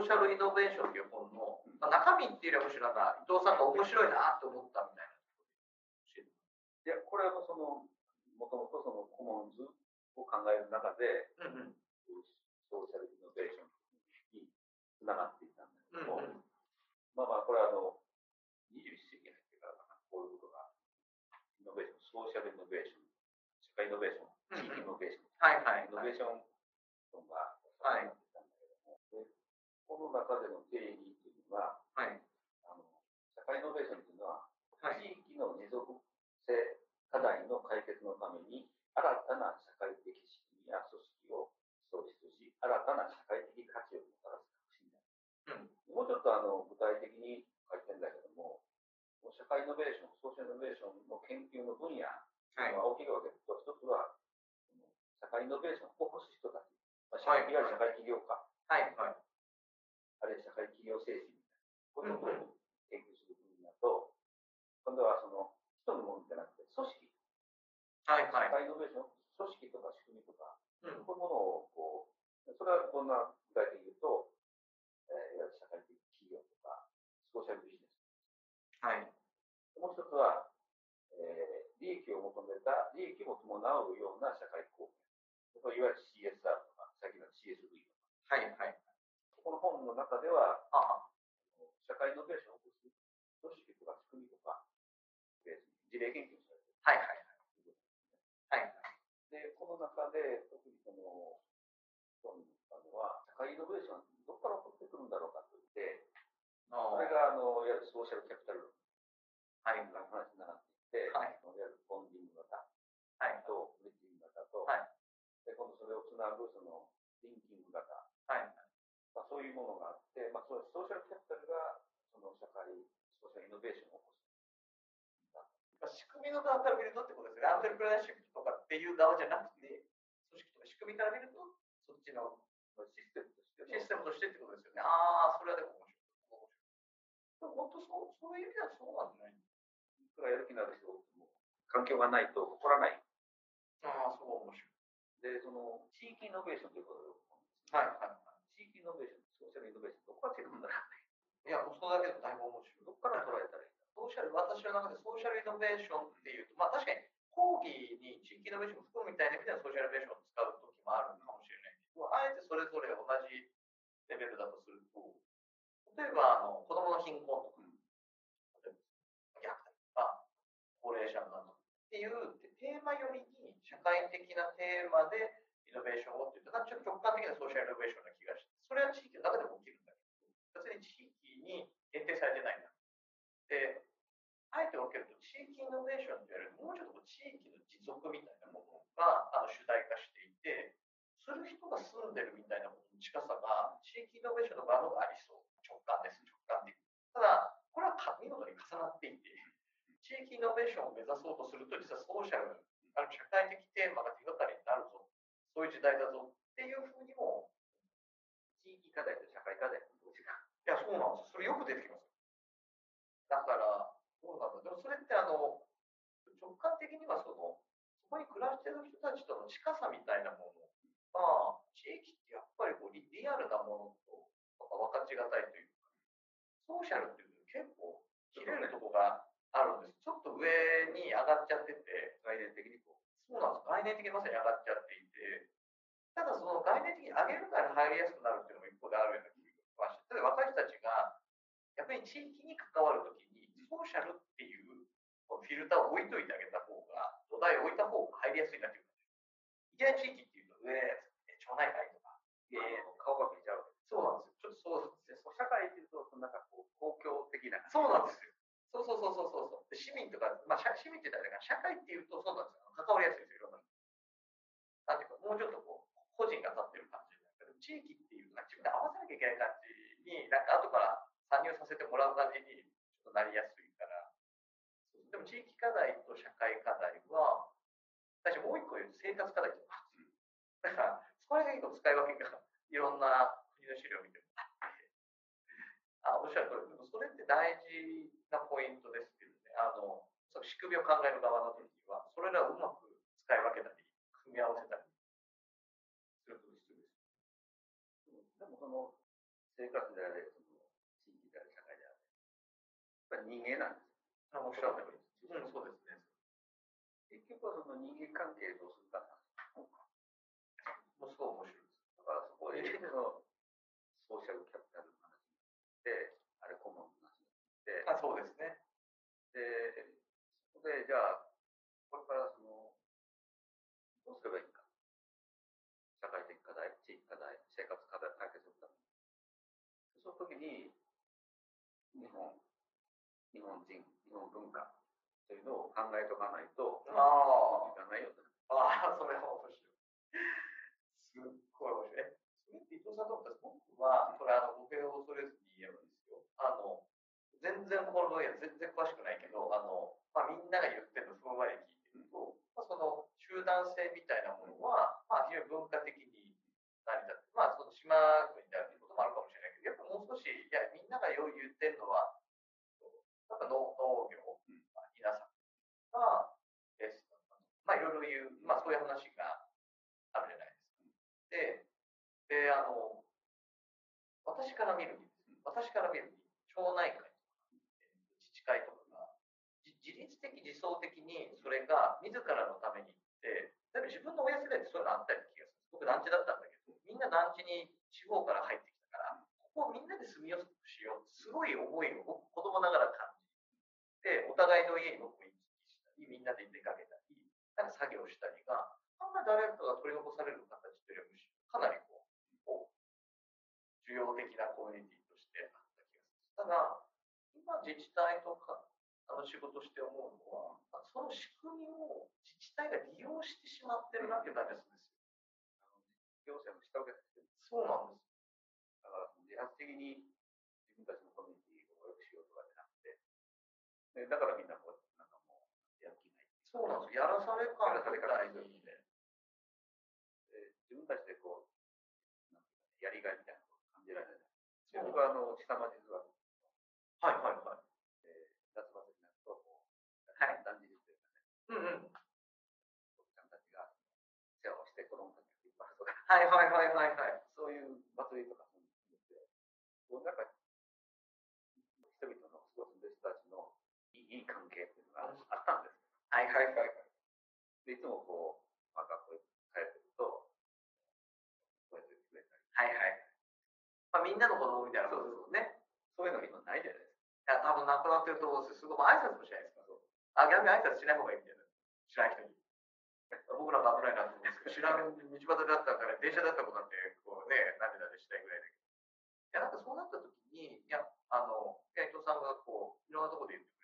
ソーシャルイノベーションという本の、まあ、中身っていうよりはむしろ伊藤さんが面白いなと思ったみたいな。いや、これはその、もともとそのコモンズを考える中で、うんうん、ソーシャルイノベーションにつながっていったんだけども、うんうん、まあまあ、これはあの、21世紀に入ってからかな、こういうことが、イノベーション、ソーシャルイノベーション、社会イノベーション、地域イノベーション、はいはい、イノベーションが、はい、この中での定義っていうのは、はい、あの社会イノベーションっていうのは、はい、地域の持続性課題の解決のために新たな社会的仕組みや組織を創出し、新たな社会的価値をもたらす革新である。うん、もうちょっとあの具体的に書いてるんだけども、社会イノベーション、ソーシャルイノベーションの研究の分野とい。うのは大きく分けると、一つは社会イノベーションを起こす人たち、まあ、い。わゆる社会起業家、はい。はい、あるいは社会企業精神みたいな、こういうことを研究する分野と、今度はその人のものじゃなくて組織はいはい、社会イノベーション、組織とか仕組みとか、うん、こういうものをこう、それはどんな具体的に言うと、えー、いわゆる社会的企業とか、ソーシャルビジネス。はい。もう一つは、えー、利益を求めた、利益を伴うような社会貢献。いわゆる CSR とか、さっきの CSV とか。はいはい。この本の中では、あ社会イノベーションを起こす組織とか仕組みとか、事例研究されてる。はいはい。の中で、特にその、興味持ったのは、社会イノベーション、どこから起こってくるんだろうかといって、これが、あの、いわゆるソーシャルキャピタルはい、の話になっていて、はい、いわゆるボンディング型、はい、と、ブリッジング型と、はい、で、今度それをつなぐ、その、リンキング型、はい、まあ、そういうものがあって、まあ、そのソーシャルキャピタルが、その社会、ソーシャルイノベーションを起こす。仕組みの側から見るとってことですね。アントレプレナーシップとかっていう側じゃなくて、組織とか仕組みから見ると、そっちのシステムとして、システムとしてってことですよね。ああ、それはでも面白い。でも本当そう、そういう意味ではそうなんですね。い？くらやる気のある人も、環境がないと起こらない？ああ、そう面白い。で、その、地域イノベーションということで、はいはいはい。地域イノベーション、ソーシャルイノベーション、どこが違うんだろう？いや、もうそれだけでもだいぶ面白い。どこから捉えたらいい？ソーシャル、私の中でソーシャルイノベーションっていうと、まあ確かに講義に地域イノベーションを含むみたいな意味ではソーシャルイノベーションを使う時もあるかもしれないけど、あえてそれぞれ同じレベルだとすると、例えばあの子供の貧困とか、例えば虐待とか、高齢者の謎っていうテーマよりに社会的なテーマでイノベーションをっていうと、ちょっと直感的なソーシャルイノベーションな気がして、それは地域の中でも起きるんだけど、別に地域に限定されてないんだ。で、あえて分けると、地域イノベーションというよりもうちょっと地域の持続みたいなものがあの主題化していて、する人が住んでるみたいなことの近さが、地域イノベーションの側のがありそう。直感です、直感的。ただ、これは見事に重なっていて、地域イノベーションを目指そうとすると、実はソーシャル、ある社会的テーマが手がかりになるぞ。そういう時代だぞっていうふうにも、地域課題と社会課題の同時が。いや、そうなんです。それよく出てきます。だから、れってあの、直感的にはその、そこに暮らしてる人たちとの近さみたいなものが、地域ってやっぱりこうリリアルなものと分かちがたいというか、ソーシャルっていうの結構切れるところがあるんです。ちょっと上に上がっちゃってて、概念的にこう。そうなんです。概念的にまさに上がっちゃっていて、ただその概念的に上げるから入りやすくなるっていうのも一方であるような気がして、例えば若い人たちが、やっぱり地域に関わるときにソーシャルっていうフィルターを置いといてあげた方が、土台を置いた方が入りやすいなっていう。いきなり地域っていうと、上、町内会とか、えー、顔が見えちゃう。そうなんですよ。ちょっとそうですね。社会っていうと、なんかこう、公共的な。そうなんですよ。そうそうそうそうそう。市民とか、まあ、市民って言ったら社会っていうとそうなんですよ。関わりやすいですよ、いろんな。なんていうか、もうちょっとこう、個人が立ってる感じだけど、地域っていうのは自分で合わせなきゃいけない感じに、なんか後から参入させてもらう感じにちょっとなりやすい。でも地域課題と社会課題は、私もう一個言うと生活課題っていうのがだから、それが結構使い分けがいろんな国の資料を見てもあって、あ、おっしゃる通り、でもそれって大事なポイントですけどね、あの、その仕組みを考える側の時には、それらをうまく使い分けたり、組み合わせたりすると必要です。でもその、生活であれ、その地域であれ、社会であれ、やっぱり人間なんですよ。あ、おっしゃる通り。うん、そうですね。結局はその人間関係どうするかな。もうすごい面白いです。だからそこで、のソーシャルキャピタルの話で、あれコモンの話で、あ、そうですね。で、そこで、じゃあ、これからその、どうすればいいか。社会的課題、地域課題、生活課題を解決するために。その時に、日本、日本人、日本文化というのを考えとかないと、ああ、いかないよと。ああ、それは面白い。すっごい面白い。それって伊藤さんどうか僕は、これあの、語弊を恐れずに言えばですよ。あの、全然この分野全然詳しくないけど、あの、まあ、みんなが言ってるのふんわり聞いてると、まあ、その集団性みたいなものは、まあ、非常に文化的に成り立って、まあ、その島国であるということもあるかもしれないけど、やっぱもう少し、いや、みんながよう言ってるのは、やっぱ農農業、が、えまあ、いろいろ言う、まあ、そういう話があるじゃないですか。で、で、あの、私から見るに、私から見るに、町内会とか、自治会とかが、自律的、自走的にそれが自らのためにって、例えば自分の親世代ってそういうのあったような気がする。僕団地だったんだけど、みんな団地に地方から入ってきたから、ここをみんなで住みやすくしようすごい思いを僕子供ながら感じて、お互いの家に僕、みんなで出かけたり、なんか作業したりが、あんまり誰かが取り残される形というよりむしろかなりこう、重要的なコミュニティとしてあった気がする。ただ、今自治体とかあの仕事して思うのは、その仕組みを自治体が利用してしまってるなっていう感じがするんですよ。行政の下請けとしてそうなんです。だから自発的に自分たちのコミュニティを良くしようとかじゃなくて、だからみんなこう、なんかもう、やる気ない。そうなんです。やらされ感やらされ感いいで、自分たちでこう、なんていうか、ね、やりがいみたいなことを感じられない。僕はあの、下町図は、はいはいはい。えー、夏祭りになると、こう、はい、だんじりというかね、うんうん。おちゃんたちが世話をして子供たちが引っ張るとか、はいはいはいはいはい。そういう祭りとかそういうのって、こうなんか、人々の過ごす人たちのいい関係っていうのがあったんです。はいはいはい。で、いつもこう、まあ、学校に帰ってると、こうやってくれたり。はいはい。まあ、みんなの子供みたいなことですもんね。そういうの今ないじゃないですか。いや、多分なくなってると思うんですよ。すごい、挨拶もしないですか。あ、逆に挨拶しない方がいいみたいな。知らない人に。僕なんか危ないなと思うんですけど、知らない道端だったから、電車だったことなんて、こうね、なでなでしたいぐらいだけど。いや、なんかそうなった時に、いや、あの、伊藤さんがこう、いろんなところで言って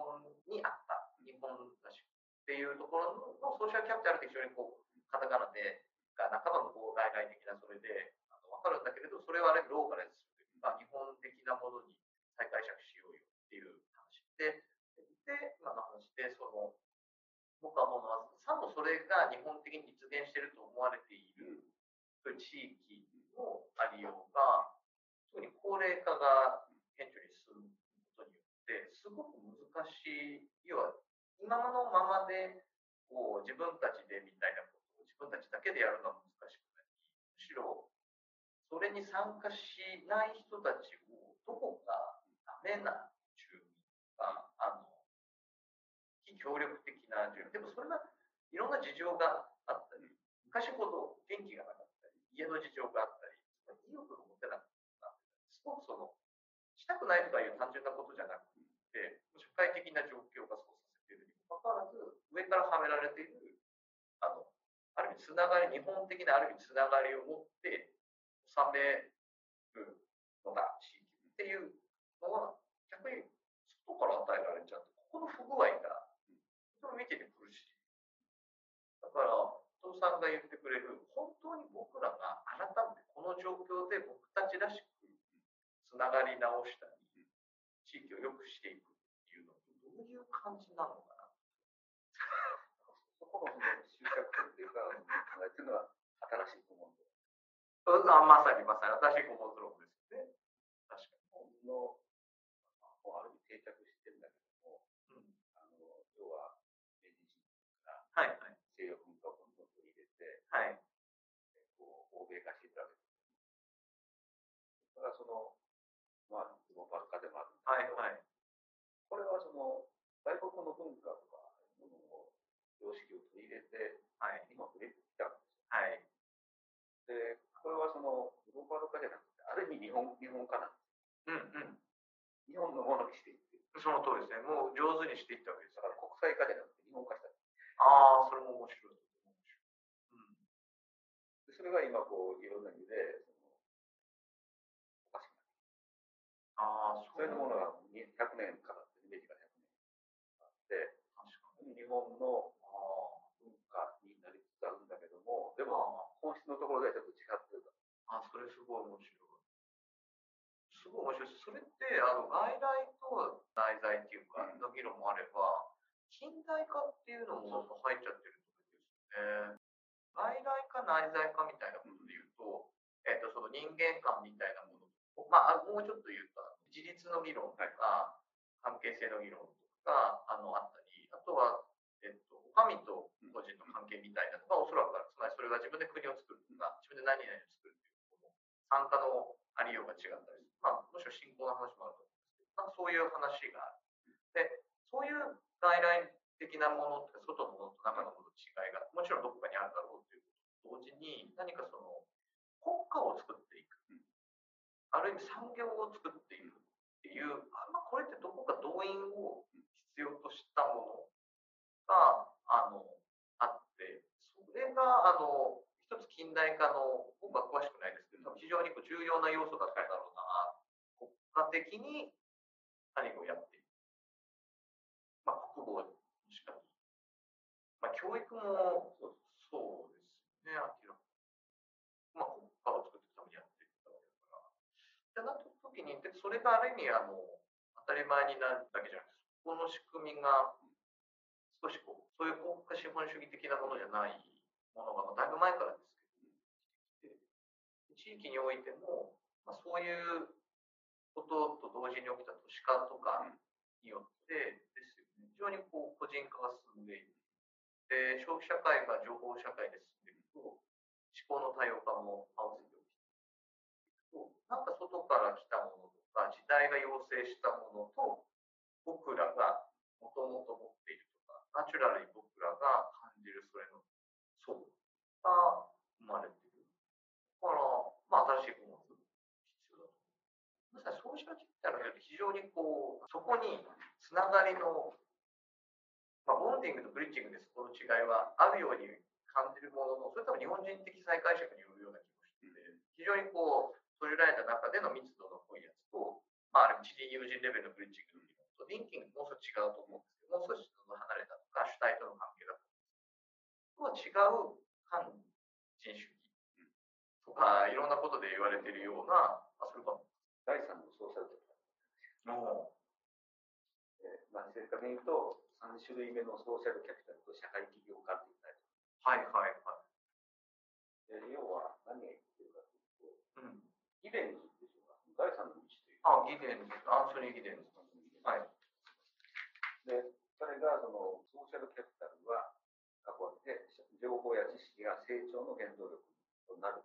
本にあった、日本らしくっていうところのソーシャルキャピタルって非常にこう、カタカナで、が半ばのこう外来的なそれで、わかるんだけれど、それはあれローカライズするというか、日本的なものに再解釈しようよっていう話で、で、今の話で、その、僕は思うさもそれが日本的に実現していると思われている、地域のありようが、特に高齢化が顕著に進むことによって、すごく難しい、要は、今のままで、こう、自分たちでみたいなことを自分たちだけでやるのは難しくなり、むしろ、それに参加しない人たちをどこかダメな住民が、あの、非協力的な住民。でもそれはいろんな事情があったり、昔ほど元気がなかったり、家の事情があったり、意欲が持てなかった、すごくその、したくないとかいう単純なことじゃなくて、社会的な状況がそうさせているにもかかわらず、上からはめられている、あの、ある意味つながり、日本的なある意味つながりを持って、収めるのが地域っていうのは、逆に外から与えられちゃって、ここの不具合が、とても見てて苦しい。だから、伊藤さんが言ってくれる、本当に僕らが改めてこの状況で僕たちらしくつながり直したり、地域を良くしていくっていうのとどういう感じなのかな？そこの集客点っていうか、考えてるのは新しいと思うんで。あまさにまさに新しいコモンズローですよね。確かに。の、もうある意味定着してるんだけども、うん、あの要は明治西洋文化をどんどん取り入れて、はい、はいはい。これはその外国の文化とかものを様式を取り入れて、はい、日本に出てきたんですよ。はい。で、これはその日本化じゃなくて、ある意味日本日本化なんです。うんうん。日本のものにしていって。その通りですね。もう上手にしていったわけです。だから国際化じゃそういう話がある。で、そういう外来的なものって外のものと中のものの違いがもちろんどこかにあるだろうということと同時に何かその国家を作っていく、ある意味産業を作っていくっていうあんまこれってどこか動員を必要としたものがあのあってそれがあの一つ近代化の僕は詳しくないですけど非常に重要な要素だったんだろうな家的に何をやっている。まあ、国語もしかり。まあ、教育もそうですね、明らかまあ、国家を作っていくためにやっていったわけだから。ってなった時に、でそれがある意味、あの、当たり前になるだけじゃなくて、そこの仕組みが少しこう、そういう国家資本主義的なものじゃないものが、だいぶ前からですけど、地域においても、まあ、そういうことと同時に起きた都市化とかによってですよね、非常にこう個人化が進んでいる。で、消費社会が情報社会で進んでいると、思考の多様化も合わせて起きていくと、なんか外から来たものとか、時代が要請したものと、僕らがもともと持っているとか、ナチュラルに僕らが感じるそれの層が生まれてくる。だから、まあ、新しいまさにソーシャルキャピタルによって非常にこう、そこにつながりの、まあ、ボンディングとブリッジングでそこの違いはあるように感じるものの、それとも日本人的再解釈によるような気もして、非常にこう、閉じられた中での密度、まあ、ある知人友人レベルのブリッジングの議論と、リンキングもう少し違うと思うんですけど、もう少し離れたとか、主体との関係だと思うんですけど、とは違う反人主義とか、いろんなことで言われているような、まあ、それこ第3のソーシャルキャピタル。えー、まあ、正確に言うと、3種類目のソーシャルキャピタルと社会起業家っていうタイプ。はいはいはい。要は何が言ってるかというと、うん、ギデンズでしょう。第3の。あ、ギデンズ。アンソニー・ギデンズ。はい。で、彼がそのソーシャルキャピタルは、過去で情報や知識が成長の原動力となる。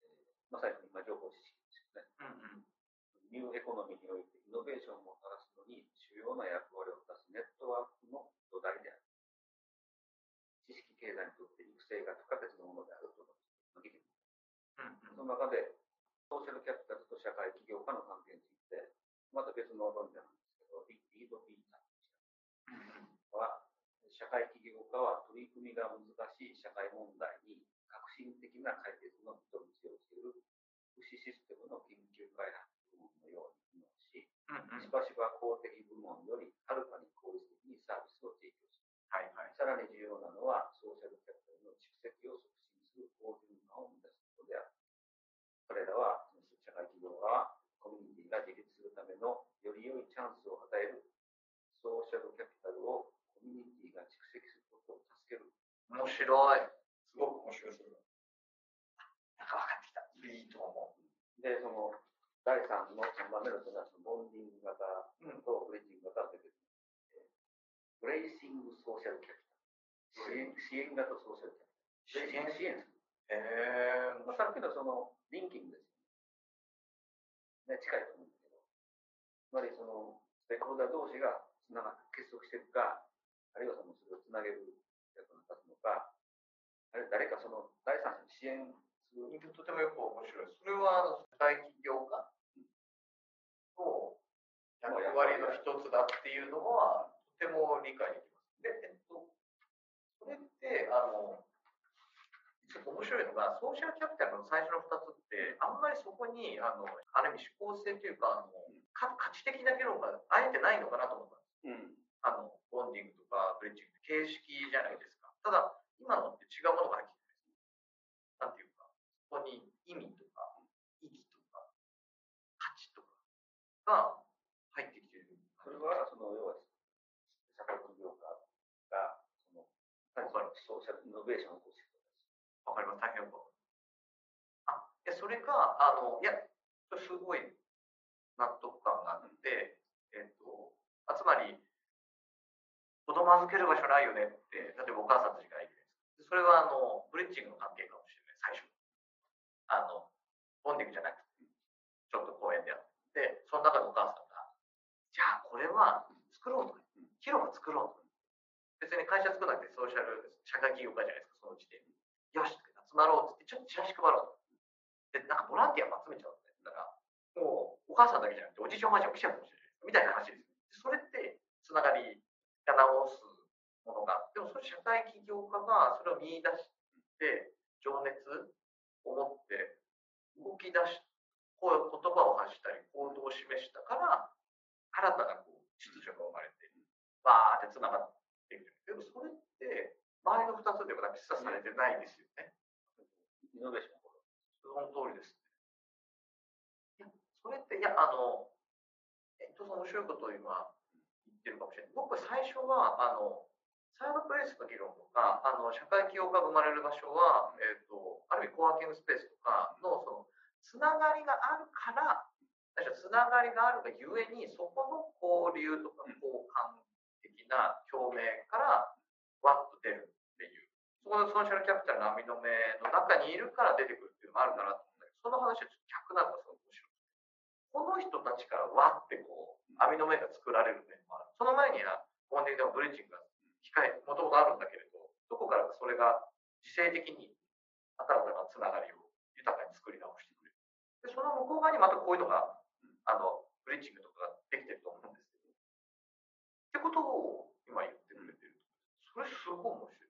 えー、まさに今情報知識うんうん、ニューエコノミーにおいてイノベーションをもたらすのに主要な役割を果たすネットワークの土台である。知識経済にとって育成が不可欠なものであるとの議論。その中で、ソーシャルキャピタルと社会起業家の関係について、また別の論点なんですけど、リード・ピーターは、社会起業家は取り組みが難しい社会問題に革新的な解決の糸口をつける福祉システムの研究開発部門のように機能し、しばしば公的部門よりはるかに効率的にサービスを提供する。はいはい、さらに重要なのは、ソーシャルキャピタルの蓄積を促進する好循環を生み出すことである。彼らは、社会企業はコミュニティが自立するためのより良いチャンスを与えるソーシャルキャピタルをコミュニティが蓄積することを助ける。面白い。すごく面白い。で、その、第3の3番目のその bonding 型と bridging 型が出てくる。 bracing social capital。支援支援型ソーシャルキャピタル。支援、支援する。えー、まあ、さっきのその、リンキングですよね。ね、近いと思うんだけど。つまり、その、ステークホルダー同士がつなが結束していくか、あるいはそのそれをつなげる役に立つのか、あれ誰かその第三者に支援する。とてもよく面白い。それは社会起業家の役割の一つだっていうのは、とても理解できます。で、えっと、それって、あの、ちょっと面白いのが、ソーシャルキャピタルの最初の2つって、あんまりそこに、あの、ある意味思考性というか、あの、価値的な議論があえてないのかなと思ったんです。うん、あの、ボンディングとかブリッジング形式じゃないですか。ただ、今のって違うものが入ってるんです。なんていうか、そこに意味とか、意義とか、価値とかが入ってきてる。それは、その、要は、社会企業家が、その、ソーシャルイノベーションを起こしてわかります。大変よくあ、いや、それが、あの、いや、すごい納得感があって、えっと、あつまり、子供預ける場所ないよねって、例えばお母さんたちが言ってそれは、あの、ブリッジングの関係かもしれない、最初。あの、ボンディングじゃなくて、ちょっと公園でやって、その中でお母さんが、じゃあこれは作ろうと。広場作ろうと。別に会社作らなくてソーシャル、社会企業家じゃないですか、その時点で。よし、集まろうってちょっとチラシ配ろうで、なんかボランティアも集めちゃうんだよ。だから、もうお母さんだけじゃなくて、おじいちゃんおばあちゃんも来ちゃうかもしれない。みたいな話です。それって、つながりが直すものが、でもそれ社会起業家がそれを見出して、情熱を持って動き出し、こういう言葉を発したり、行動を示したから、新たなこう秩序が生まれて、バーってつながっていく。でもそれって、前の2つでは示唆されてないですよね。イノベーションその通りです、ね。いや、それって、いや、あの、えっと、面白いことを今言ってるかもしれない。僕は最初は、あの、サイドプレイスの議論とか、あの、社会起業家が生まれる場所は、えっと、ある意味コワーキングスペースとかの、その、つながりがあるから、つながりがあるがゆえに、そこの交流とか交換的な表明からわっと出るそこのソーシャルキャピタルの網の目の中にいるから出てくるっていうのもあるかなと思うんだけど、その話はちょっと逆なのがすごく面白くて。この人たちからわってこう、網の目が作られる面もある。その前には、本的でもブリッジングが控え、もともとあるんだけれど、どこからかそれが自制的に新たなつながりを豊かに作り直してくれる。で、その向こう側にまたこういうのが、あの、ブリッジングとかができてると思うんですけど。ってことを今言ってくれてる。それすごい面白い。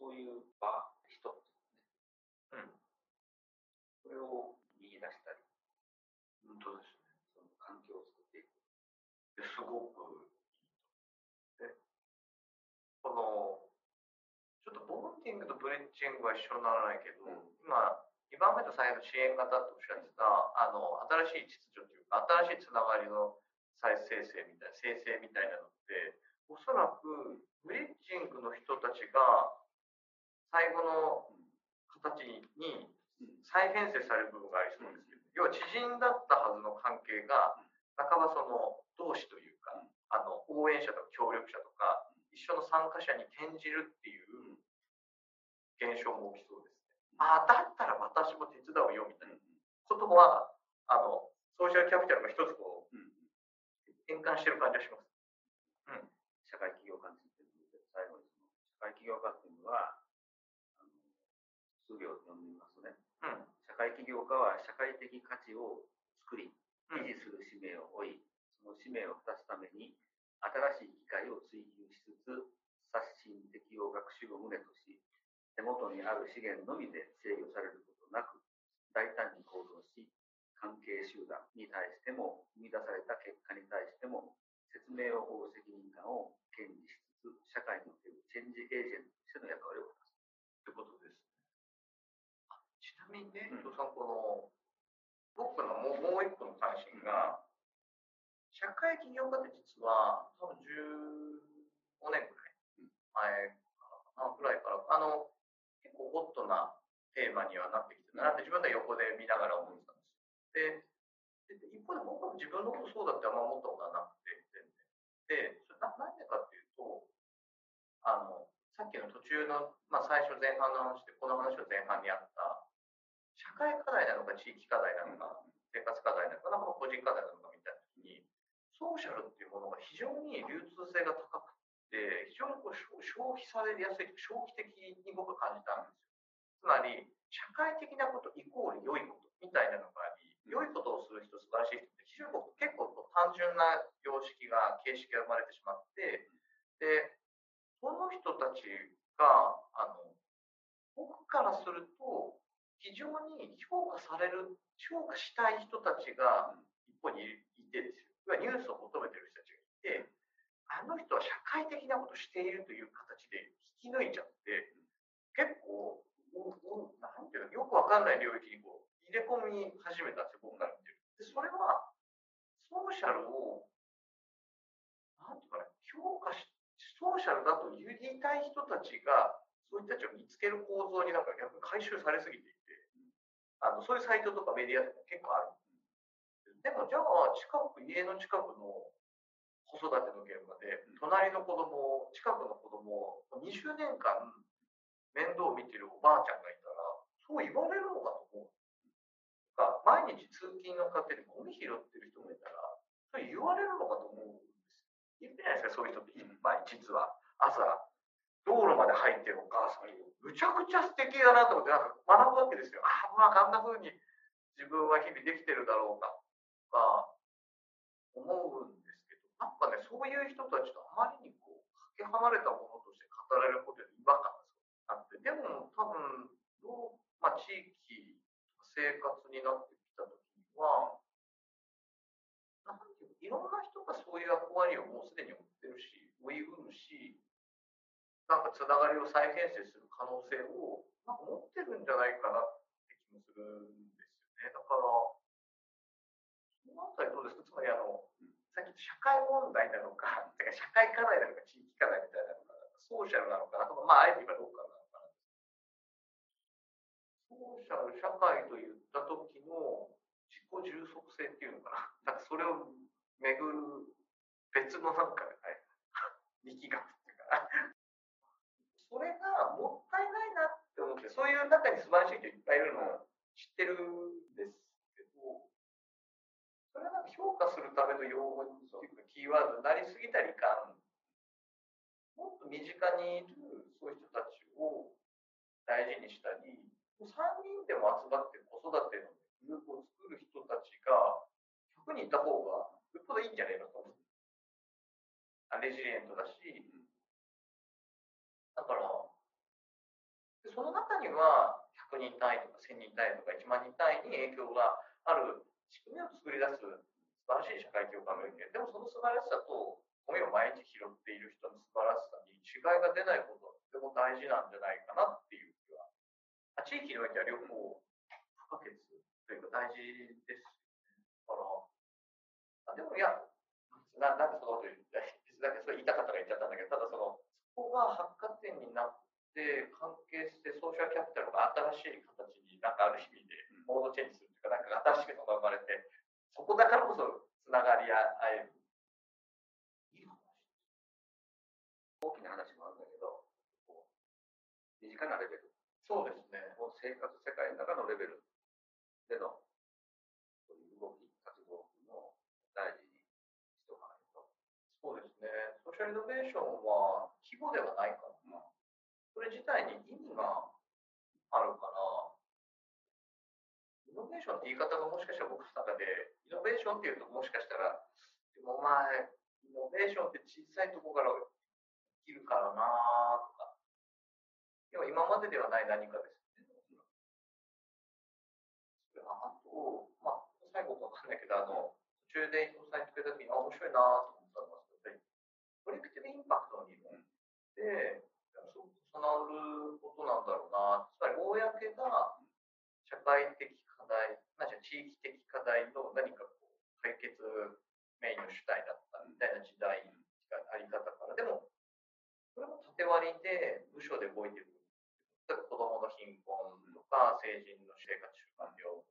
そういう場、人ってね。うん。それを見出したり。本当ですね。その環境を作っていく。すごくいいと。で、この、ちょっとボンディングとブリッジングは一緒にならないけど、うん、今、2番目と最後の支援型とおっしゃってた、あの、新しい秩序というか、新しいつながりの再生成みたいな、生成みたいなのって、おそらくブリッジングの人たちが最後の形に再編成される部分がありそうですけど、要は知人だったはずの関係が、半ばその同志というか、あの応援者とか協力者とか、一緒の参加者に転じるっていう現象も起きそうですね。ああ、だったら私も手伝うよみたいな。ことは、あの、ソーシャルキャピタルが一つこう、転換してる感じがします。うん。社会企業家について最後にその、社会企業家っていうのは、業を呼んでみますとね、うん、社会起業家は社会的価値を作り、維持する使命を負い、その使命を果たすために、新しい機会を追求しつつ、刷新適応学習を旨とし、手元にある資源のみで制御されることなく、大胆に行動し、関係集団に対しても、生み出された結果に対しても、説明を負う責任感を堅持しつつ、社会におけるチェンジエージェントとしての役割を果たす。ということですにね、伊藤さん、この、僕のもうもう一個の関心が、社会起業家って実は、多分15年くらい前かな、くらいから、あの、結構ホットなテーマにはなってきてた。なって自分で横で見ながら思ってたんですよ。で、一方で僕は自分のことそうだってあんま思ったことはなくて、で、それななんでかっていうと、あの、さっきの途中の、まあ最初前半の話で、この話を前半にあった、社会課題なのか地域課題なのか、生活課題なのか、なんか個人課題なのかみたいな時に、ソーシャルっていうものが非常に流通性が高くて、非常にこう消費されやすい、消費的に僕は感じたんですよ。つまり、社会的なことイコール良いことみたいなのがあり、良いことをする人、素晴らしい人って非常に僕結構単純な様式が、形式が生まれてしまって、で、その人たちが、あの、僕からすると、非常に評価される、評価したい人たちが一方にいてですよ。ニュースを求めてる人たちがいて、あの人は社会的なことをしているという形で引き抜いちゃって、結構、なんていうの、よくわかんない領域にこう入れ込み始めたんですよ、僕から見てる。で、それは、ソーシャルを、なんていうかね、評価し、ソーシャルだと言いたい人たちが、そういう人たちを見つける構造になんか逆に回収されすぎていて、あのそういうサイトとかメディアとか結構ある。でもじゃあ、近く、家の近くの子育ての現場で、隣の子供、近くの子供を20年間面倒を見てるおばあちゃんがいたら、そう言われるのかと思う。か毎日通勤の過程でゴミ拾ってる人もいたら、それ言われるのかと思うんですよ。言ってないですか、そういう人っていっぱい、実は。朝、で入ってるお母さん、むちゃくちゃ素敵だなと思って、なんか学ぶわけですよ。ああ、まあ、あんな風に自分は日々できてるだろうか、とか、思うんですけど、なんかね、そういう人たちとあまりにこう、かけ離れたものとして語られることに違和感があって、でも多分、どうまあ、地域、生活になってきたときには、なんていういろんな人がそういう役割をもうすでに負ってるし、追いうるし、なんかつながりを再編成する可能性を、なんか持ってるんじゃないかなって気もするんですよね。だから、そのあたりどうですか？つまりあの、さっき社会問題なのか、か社会課題なのか、地域課題みたいなのか、ソーシャルなのか、まあ、あえて言えばどうかな。当社の社会といった時の自己充足性っていうのかな。なんかそれを巡る別のなんか、はい、力学それがもったいないなって思って、そういう中に素晴らしい人いっぱいいるのを知ってるんですけど、それはなんか評価するための用語っていうかキーワードになりすぎたりかん、もっと身近にいるそういう人たちを大事にしたり、3人でも集まって子育てのグループを作る人たちが100人いた方がよっぽどいいんじゃないのと思って。レジリエントだし、だから、その中には100人単位とか1000人単位とか1万人単位に影響がある仕組みを作り出す素晴らしい社会共感がいけでもその素晴らしさとゴミを毎日拾っている人の素晴らしさに違いが出ないことはとても大事なんじゃないかなっていう気は。地域においては両方不可欠というか大事ですから、あでもいや、ななんでそのこと言っこが発火点になって関係してソーシャルキャピタルが新しい形になんかある意味でモードチェンジするというか、なんか新しいのが生まれて、そこだからこそつながり合える。いい話大きな話もあるんだけど、身近なレベルそうですね。生活世界の中のレベルでの、そういう動き、活動も大事にしておかないと。そうですね。ソーシャルイノベーションは規模ではないから、それ自体に意味があるから、イノベーションって言い方がもしかしたら僕の中で、イノベーションっていうともしかしたら、でもお前、イノベーションって小さいとこから生きるからなとか、要は今までではない何かですね。あと、まあ、最後かわかんないけど、あの、途中で伊藤さん言ってくれた時に、あ、面白いなと思ったのは、やっぱり、コレクティブインパクトの理論で、すごく重なることなんだろうな。つまり、公が社会的課題、まあ、じゃ地域的課題の何かこう解決メインの主体だったみたいな時代があり方から、でも、それも縦割りで部署で動いてる例えば子供の貧困とか、成人の生活習慣病、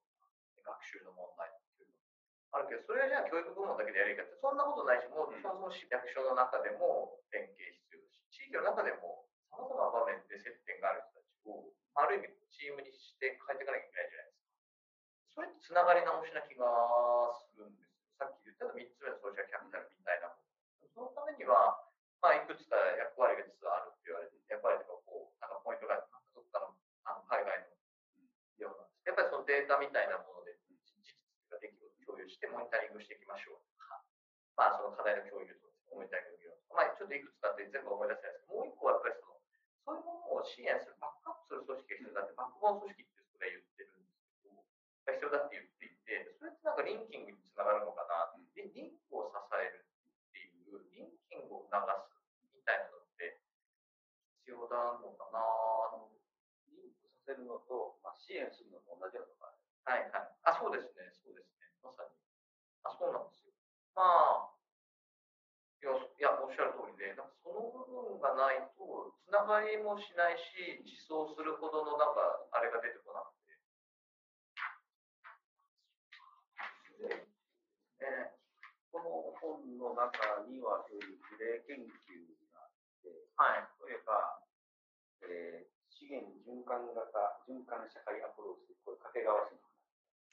学習の問題っていうのあるけど、それはじゃあ教育部門だけでやるかって、そんなことないし、もうそもそも市役所の中でも連携し、地域の中でも様々な場面で接点がある人たちを、ある意味チームにして変えていかなきゃいけないじゃないですか。それってつながり直しな気がするんですよ。さっき言った3つ目のソーシャルキャピタル役割が実はあるって言われて、役割とかこう、なんかポイントが、どっかのあの海外のようなんです。やっぱりそのデータみたいなもので、事実が出来事を共有して、モニタリングしていきましょうとか、まあ、その課題の共有とか、モニタリングとか、まあ、ちょっといくつかって全部思い出せないですけど、もう一個はやっぱりその、そういうものを支援する、バックアップする組織が必要だって、バックボーン組織ってそれ言ってるんですけど、必要だって言っていて、それってなんかリンキングにつながるのかな、でリンクを支えるっていう、リンキングを促すみたいなのって必要なのかなリンクさせるのと、まあ、支援するのと同じようなはいはい。あ、そうですね、そうですね。まさに。あ、そうなんですよ。まあ、いや、いやおっしゃる通りで、なんかその部分がないと、つながりもしないし、自走するほどのなんか、あれが出てこなくて。ね、この本の中には、そういう事例研究があって、はい、例えば、えー、資源循環型、循環社会アプローチ、これ掛川市の話。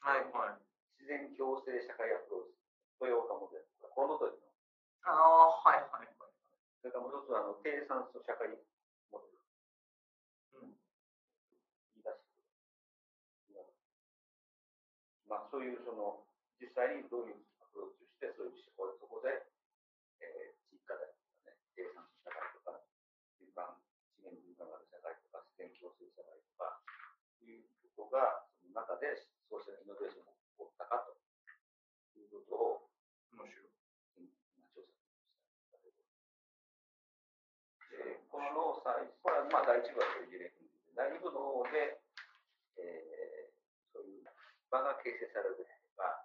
はいはい。自然共生社会アプローチ、豊岡モデル、コウノトリのああ、はいはいはい。それからもう一つは、あの、低酸素社会モデル。うん。言い出す。まあ、そういう、その、実際にどういうアプローチをして、そういう、そこで、えー、地域課題とかね、低酸素社会とか、循環、資源循環型社会とか、自然共生社会とか、いうことが、その中で、そうしたイノベーションを起こったかということを、面白い。この際、これはまあ第一部はそういう事例研究で、第二部の方で、えー、そういう場が形成されるとか、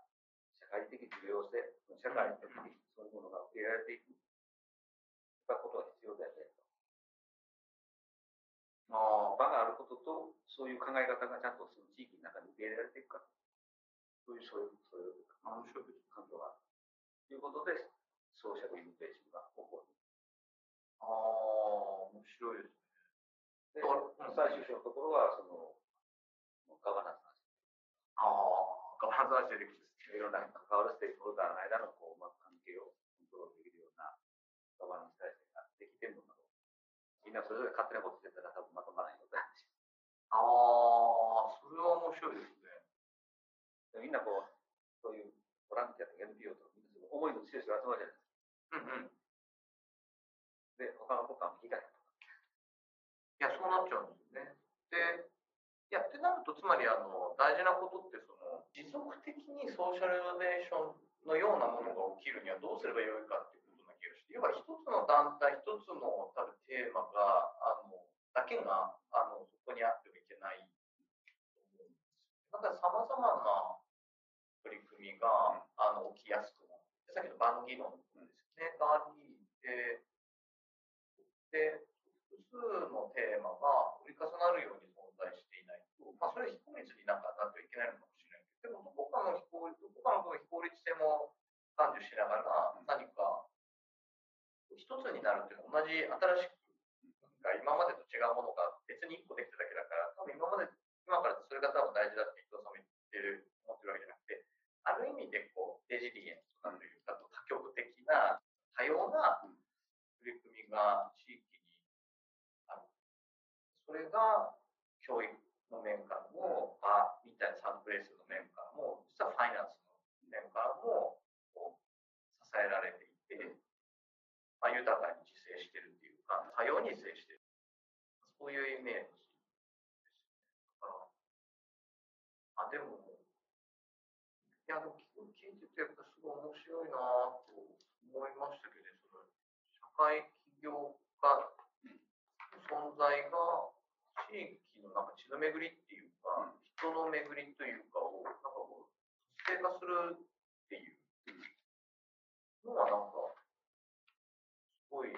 社会的重要性、社会的にそういうものが受け入れられていくということが必要だよねと。あ場があることと、そういう考え方がちゃんとその地域の中に受け入れられていくかそういう、そういう、そういう感情がある。ということで、ソーシャルイノベーションが起こる。ああ、面白いですね。で、最終章のところは、その、ガバナンスああ、ガバナンス話出てきて、いろんな関わるステークホルダーの間のこう、まあ、関係をコントロールできるようなガバナンス体制ができてるのかと。みんなそれぞれ勝手なことしてたら多分まとまらないので。ああ、それは面白いですね。みんなこう、そういうボランティアとか NPO とか、みんなその思いの強い人が集まるじゃないですか。うんうん。で、他のことは被害とか。いや、そうなっちゃうんですよね。で、いや、ってなると、つまり、あの、大事なことって、その、持続的にソーシャルイノベーションのようなものが起きるにはどうすればよいかっていうことな気がして、要は一つの団体、一つの多分テーマが、あの、だけが、あの、そこにあってないと思うんですよ。だから様々な取り組みが、あの、起きやすくなって、さっきの場の議論ですね、があり、で、で、複数のテーマが折り重なるように存在していないと、まあ、それは非効率になんかなってはいけないのかもしれないけど、でもどこかの非効率、どこかの非効率性も感受しながら、何か一つになるっていうのは同じ新しく、が今までと違うものが別に一個できただけだから、多分今まで、今からそれが多分大事だって伊藤さんも言ってる、思ってるわけじゃなくて、ある意味でこう、デジリエントなというか、多極的な、多様な取り組みが地域にある。それが教育の面からも、場みたいなサードプレイスの面からも、実はファイナンスの面からもこう支えられていて、まあ、豊かに自生してるっていうか、多様に自生してる。ういうイメージですね。だから、あ、でも、いや、でも聞いてて、やっぱすごい面白いなと思いましたけど、その社会起業家の存在が、地域のなんか血の巡りっていうか、人の巡りというかを、なんかこう、活性化するっていうのは、なんか、すごい、